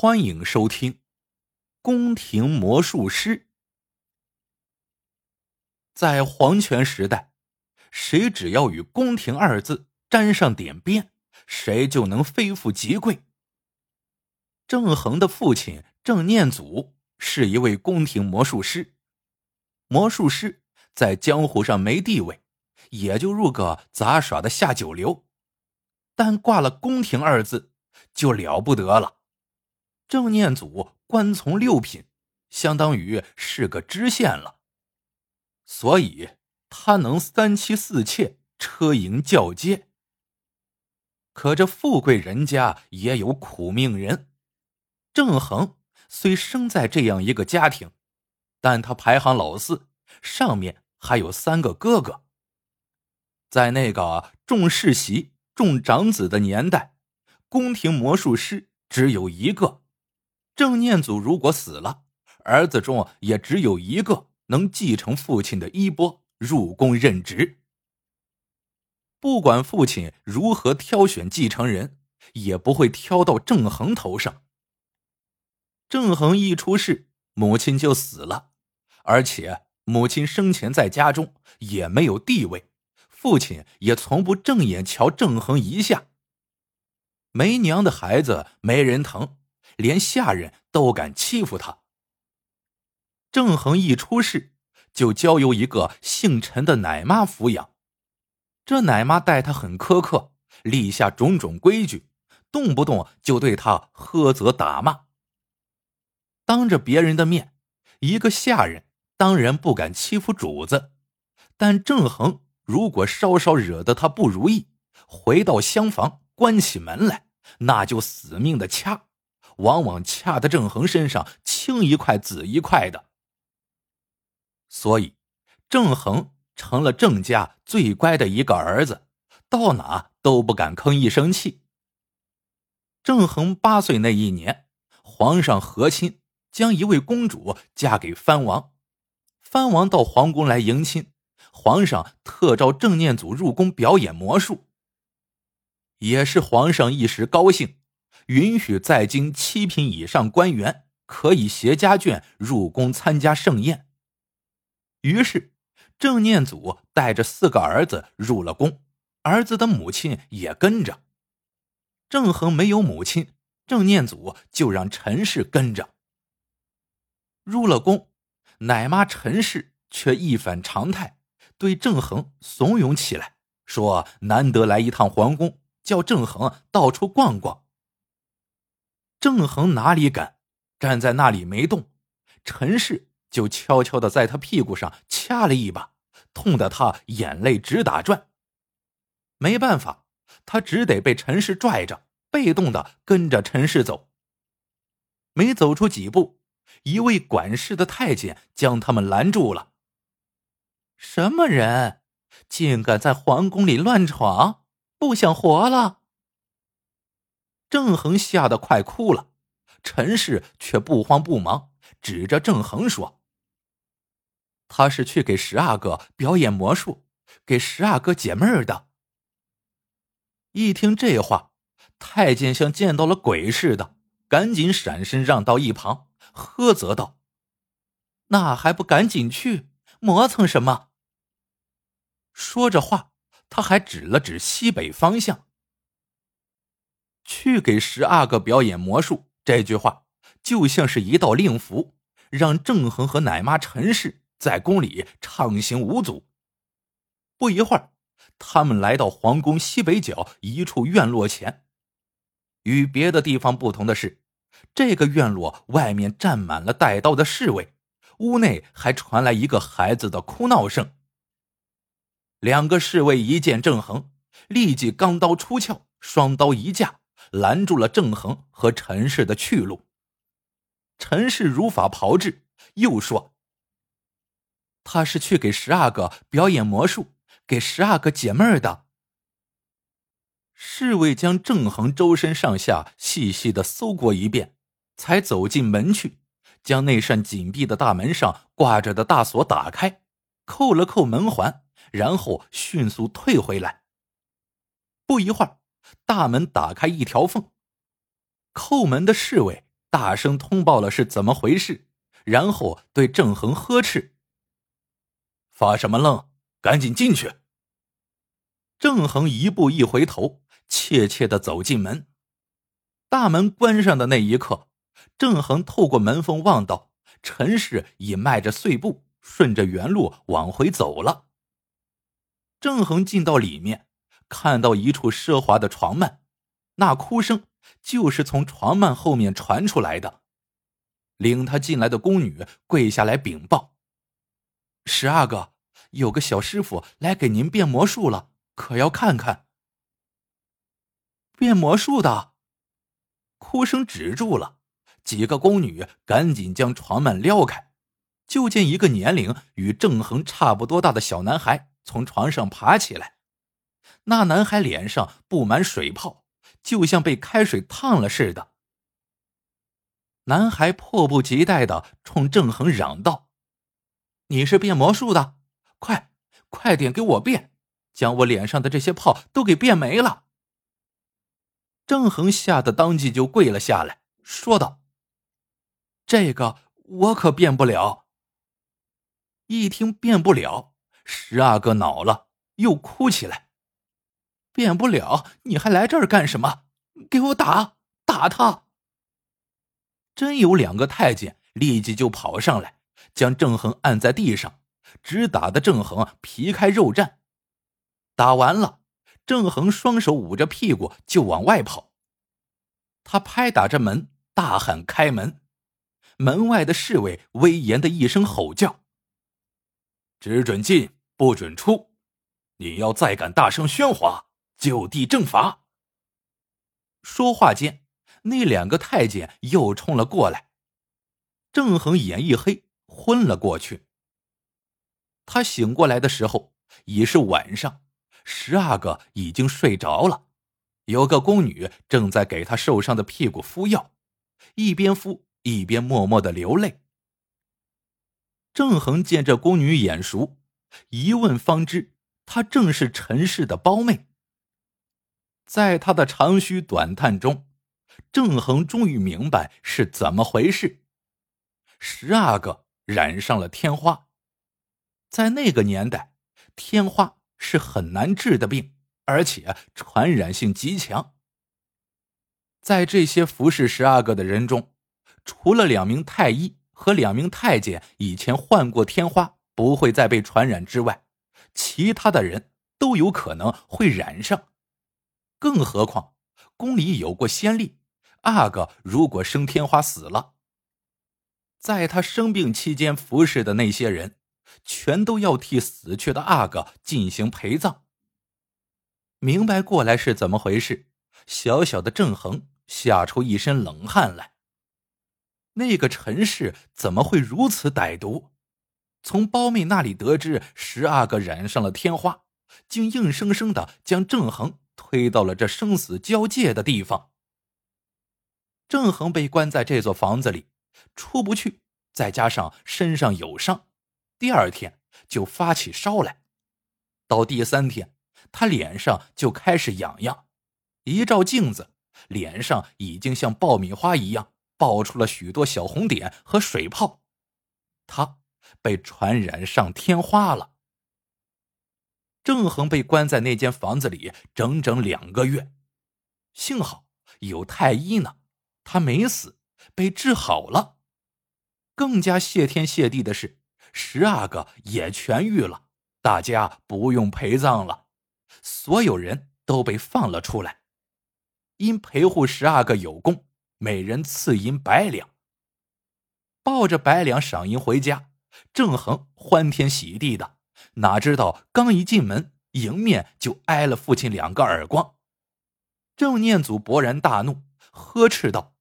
欢迎收听《宫廷魔术师》。在皇权时代，谁只要与“宫廷”二字沾上点边，谁就能非富即贵。郑恒的父亲郑念祖是一位宫廷魔术师，魔术师在江湖上没地位，也就入个杂耍的下九流，但挂了“宫廷”二字，就了不得了。郑念祖官从六品，相当于是个知县了，所以他能三妻四妾，车营轿接。可这富贵人家也有苦命人，郑恒虽生在这样一个家庭，但他排行老四，上面还有三个哥哥。在那个重世袭、重长子的年代，宫廷魔术师只有一个。郑念祖如果死了，儿子中也只有一个能继承父亲的衣钵入宫任职。不管父亲如何挑选继承人，也不会挑到郑恒头上。郑恒一出世，母亲就死了，而且母亲生前在家中也没有地位，父亲也从不正眼瞧郑恒一下。没娘的孩子没人疼。连下人都敢欺负他。郑恒一出世，就交由一个姓陈的奶妈抚养。这奶妈待他很苛刻，立下种种规矩，动不动就对他呵责打骂。当着别人的面，一个下人当然不敢欺负主子，但郑恒如果稍稍惹得他不如意，回到厢房关起门来，那就死命的掐。往往掐得郑恒身上青一块紫一块的，所以郑恒成了郑家最乖的一个儿子，到哪都不敢吭一声气。郑恒八岁那一年，皇上和亲，将一位公主嫁给藩王，藩王到皇宫来迎亲，皇上特召郑念祖入宫表演魔术，也是皇上一时高兴。允许在京七品以上官员可以携家眷入宫参加盛宴。于是，郑念祖带着四个儿子入了宫，儿子的母亲也跟着。郑恒没有母亲，郑念祖就让陈氏跟着。入了宫，奶妈陈氏却一反常态，对郑恒怂恿起来，说：“难得来一趟皇宫，叫郑恒到处逛逛。”郑恒哪里敢，站在那里没动。陈氏就悄悄的在他屁股上掐了一把，痛得他眼泪直打转。没办法，他只得被陈氏拽着，被动的跟着陈氏走。没走出几步，一位管事的太监将他们拦住了。什么人，竟敢在皇宫里乱闯？不想活了？郑恒吓得快哭了，陈氏却不慌不忙，指着郑恒说：“他是去给十阿哥表演魔术，给十阿哥解闷儿的。”一听这话，太监像见到了鬼似的，赶紧闪身让到一旁，呵责道：“那还不赶紧去磨蹭什么？”说着话，他还指了指西北方向。去给十阿哥表演魔术，这句话就像是一道令符，让郑恒和奶妈陈氏在宫里畅行无阻。不一会儿，他们来到皇宫西北角一处院落前。与别的地方不同的是，这个院落外面站满了带刀的侍卫，屋内还传来一个孩子的哭闹声。两个侍卫一见郑恒，立即钢刀出鞘，双刀一架。拦住了郑恒和陈氏的去路。陈氏如法炮制，又说：“他是去给十阿哥表演魔术，给十阿哥解闷儿的。”侍卫将郑恒周身上下细细的搜过一遍，才走进门去，将那扇紧闭的大门上挂着的大锁打开，扣了扣门环，然后迅速退回来。不一会儿。大门打开一条缝，叩门的侍卫大声通报了是怎么回事，然后对郑恒呵斥：“发什么愣？赶紧进去！”郑恒一步一回头，怯怯的走进门。大门关上的那一刻，郑恒透过门缝望到陈氏已迈着碎步，顺着原路往回走了。郑恒进到里面，看到一处奢华的床幔，那哭声就是从床幔后面传出来的。领他进来的宫女跪下来禀报：“十阿哥，有个小师傅来给您变魔术了，可要看看。”变魔术的，哭声止住了，几个宫女赶紧将床幔撩开，就见一个年龄与郑恒差不多大的小男孩。从床上爬起来，那男孩脸上布满水泡，就像被开水烫了似的。男孩迫不及待的冲郑恒嚷道：“你是变魔术的，快，快点给我变，将我脸上的这些泡都给变没了！”郑恒吓得当即就跪了下来，说道：“这个我可变不了。”一听变不了。十阿哥恼了，又哭起来。变不了，你还来这儿干什么？给我打，打他！真有两个太监立即就跑上来，将郑恒按在地上，直打的郑恒皮开肉绽。打完了，郑恒双手捂着屁股就往外跑。他拍打着门，大喊：“开门！”门外的侍卫威严的一声吼叫：“只准进。”不准出！你要再敢大声喧哗，就地正法。说话间，那两个太监又冲了过来。郑恒眼一黑，昏了过去。他醒过来的时候已是晚上，十阿哥已经睡着了，有个宫女正在给他受伤的屁股敷药，一边敷一边默默的流泪。郑恒见这宫女眼熟。一问方知，她正是陈氏的胞妹。在他的长吁短叹中，郑恒终于明白是怎么回事。十阿哥染上了天花，在那个年代，天花是很难治的病，而且传染性极强。在这些服侍十阿哥的人中，除了两名太医和两名太监以前患过天花。不会再被传染之外，其他的人都有可能会染上。更何况宫里有过先例，阿哥如果生天花死了，在他生病期间服侍的那些人，全都要替死去的阿哥进行陪葬。明白过来是怎么回事，小小的郑恒吓出一身冷汗来。那个陈氏怎么会如此歹毒？从胞妹那里得知十阿哥染上了天花，竟硬生生的将郑恒推到了这生死交界的地方。郑恒被关在这座房子里，出不去，再加上身上有伤，第二天就发起烧来。到第三天，他脸上就开始痒痒，一照镜子，脸上已经像爆米花一样爆出了许多小红点和水泡。他。被传染上天花了。郑恒被关在那间房子里整整两个月，幸好有太医呢，他没死，被治好了。更加谢天谢地的是，十阿哥也痊愈了，大家不用陪葬了，所有人都被放了出来。因陪护十阿哥有功，每人赐银百两。抱着百两赏银回家。郑恒欢天喜地的，哪知道刚一进门，迎面就挨了父亲两个耳光。郑念祖勃然大怒，呵斥道：“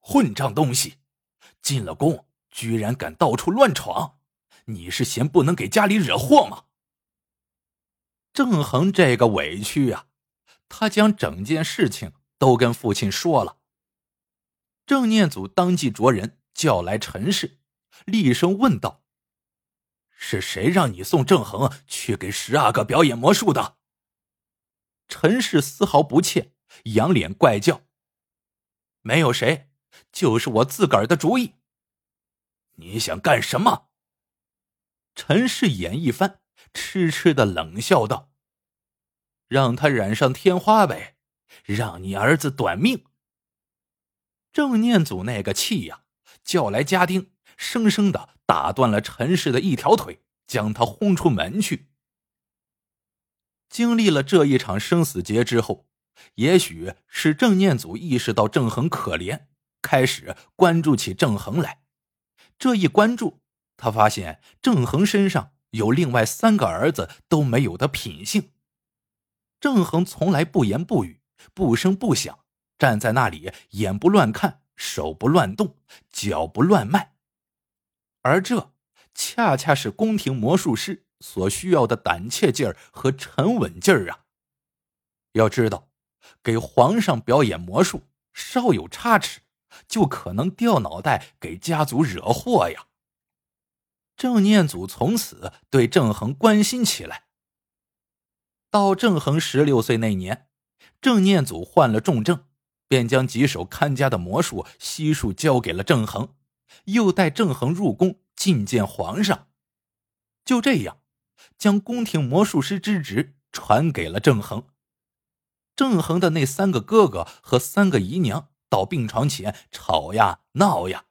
混账东西，进了宫居然敢到处乱闯！你是嫌不能给家里惹祸吗？”郑恒这个委屈啊，他将整件事情都跟父亲说了。郑念祖当即着人叫来陈氏。厉声问道：“是谁让你送郑恒去给十阿哥表演魔术的？”陈氏丝毫不怯，仰脸怪叫：“没有谁，就是我自个儿的主意。你想干什么？陈氏眼一翻，痴痴的冷笑道：“让他染上天花呗，让你儿子短命。”郑念祖那个气呀，叫来家丁，生生的打断了陈氏的一条腿，将他轰出门去。经历了这一场生死劫之后，也许是郑念祖意识到郑恒可怜，开始关注起郑恒来。这一关注，他发现郑恒身上有另外三个儿子都没有的品性。郑恒从来不言不语，不声不响。站在那里，眼不乱看，手不乱动，脚不乱迈，而这恰恰是宫廷魔术师所需要的胆怯劲儿和沉稳劲儿啊！要知道，给皇上表演魔术，稍有差池，就可能掉脑袋，给家族惹祸呀。郑念祖从此对郑恒关心起来。到郑恒十六岁那年，郑念祖患了重症。便将几手看家的魔术悉数交给了郑恒，又带郑恒入宫觐见皇上。就这样，将宫廷魔术师之职传给了郑恒。郑恒的那三个哥哥和三个姨娘到病床前吵呀闹呀，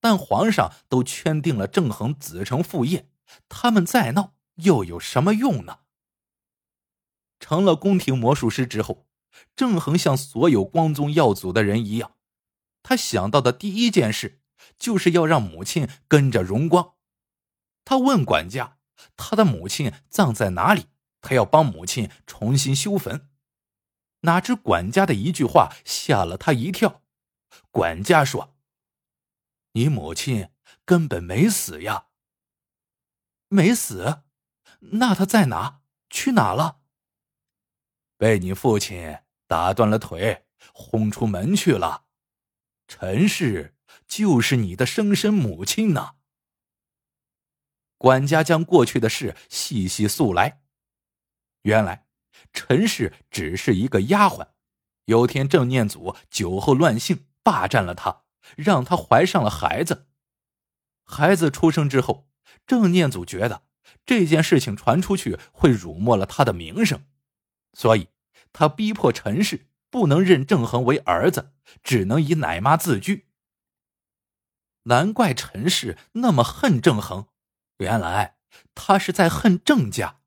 但皇上都圈定了郑恒子承父业，他们再闹又有什么用呢？成了宫廷魔术师之后。郑恒像所有光宗耀祖的人一样，他想到的第一件事就是要让母亲跟着荣光。他问管家：“他的母亲葬在哪里？”他要帮母亲重新修坟。哪知管家的一句话吓了他一跳。管家说：“你母亲根本没死呀。”“没死？那他在哪？去哪了？”被你父亲。打断了腿，轰出门去了。陈氏就是你的生身母亲呢。管家将过去的事细细诉来。原来陈氏只是一个丫鬟。有天郑念祖酒后乱性，霸占了她，让她怀上了孩子。孩子出生之后，郑念祖觉得这件事情传出去会辱没了他的名声，所以。他逼迫陈氏不能认郑恒为儿子，只能以奶妈自居。难怪陈氏那么恨郑恒，原来他是在恨郑家。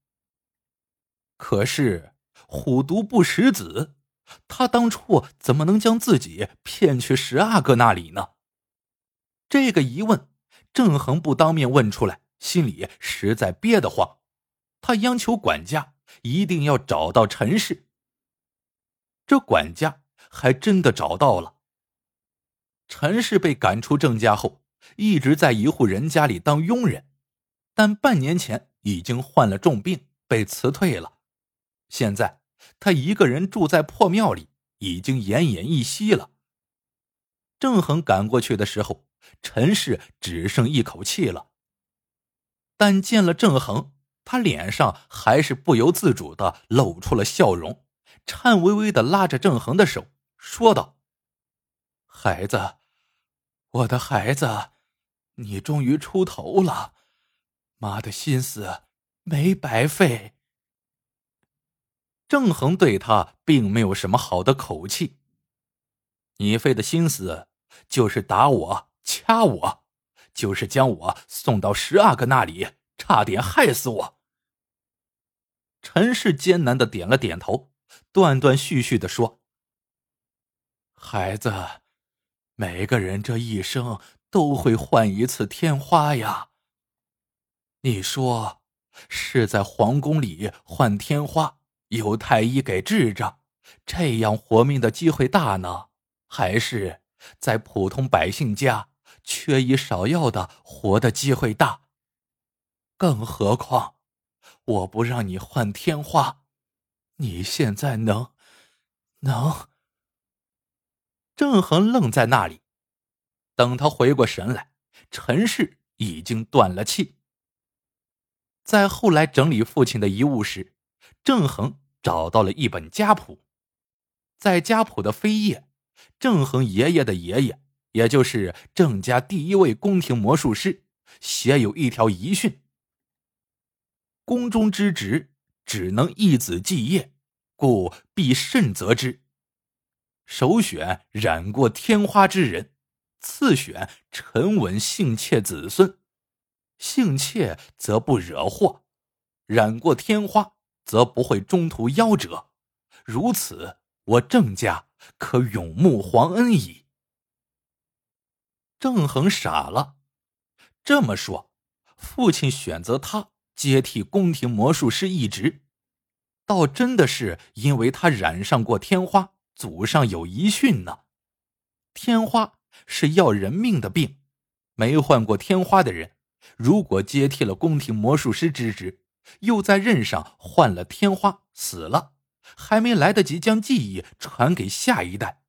可是虎毒不食子，他当初怎么能将自己骗去十阿哥那里呢？这个疑问，郑恒不当面问出来，心里实在憋得慌。他央求管家一定要找到陈氏。这管家还真的找到了。陈氏被赶出郑家后，一直在一户人家里当佣人，但半年前已经患了重病，被辞退了。现在他一个人住在破庙里，已经奄奄一息了。郑恒赶过去的时候，陈氏只剩一口气了。但见了郑恒，他脸上还是不由自主的露出了笑容。颤巍巍的拉着郑恒的手，说道：“孩子，我的孩子，你终于出头了，妈的心思没白费。”郑恒对他并没有什么好的口气。你费的心思就是打我、掐我，就是将我送到十阿哥那里，差点害死我。陈氏艰难的点了点头。断断续续的说：“孩子，每个人这一生都会换一次天花呀。你说，是在皇宫里换天花，有太医给治着，这样活命的机会大呢，还是在普通百姓家缺医少药的活的机会大？更何况，我不让你换天花。”你现在能，能？郑恒愣在那里，等他回过神来，陈氏已经断了气。在后来整理父亲的遗物时，郑恒找到了一本家谱，在家谱的扉页，郑恒爷爷的爷爷也就是郑家第一位宫廷魔术师，写有一条遗训：宫中之职只能一子继业，故必慎择之。首选染过天花之人，次选沉稳性妾子孙。性妾则不惹祸，染过天花则不会中途夭折。如此，我郑家可永沐皇恩矣。郑恒傻了，这么说，父亲选择他接替宫廷魔术师一职，倒真的是因为他染上过天花。祖上有遗训呢，天花是要人命的病，没患过天花的人，如果接替了宫廷魔术师之职，又在任上患了天花死了，还没来得及将技艺传给下一代，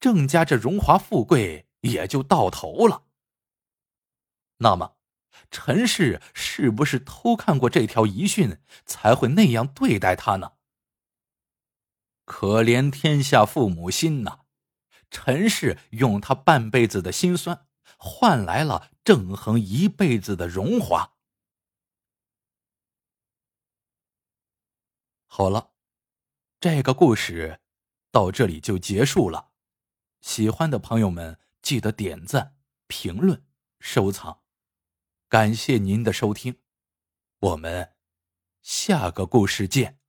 郑家这荣华富贵也就到头了。那么，陈氏是不是偷看过这条遗训，才会那样对待他呢？可怜天下父母心呐！陈氏用他半辈子的辛酸，换来了郑恒一辈子的荣华。好了，这个故事到这里就结束了。喜欢的朋友们记得点赞、评论、收藏，感谢您的收听，我们下个故事见。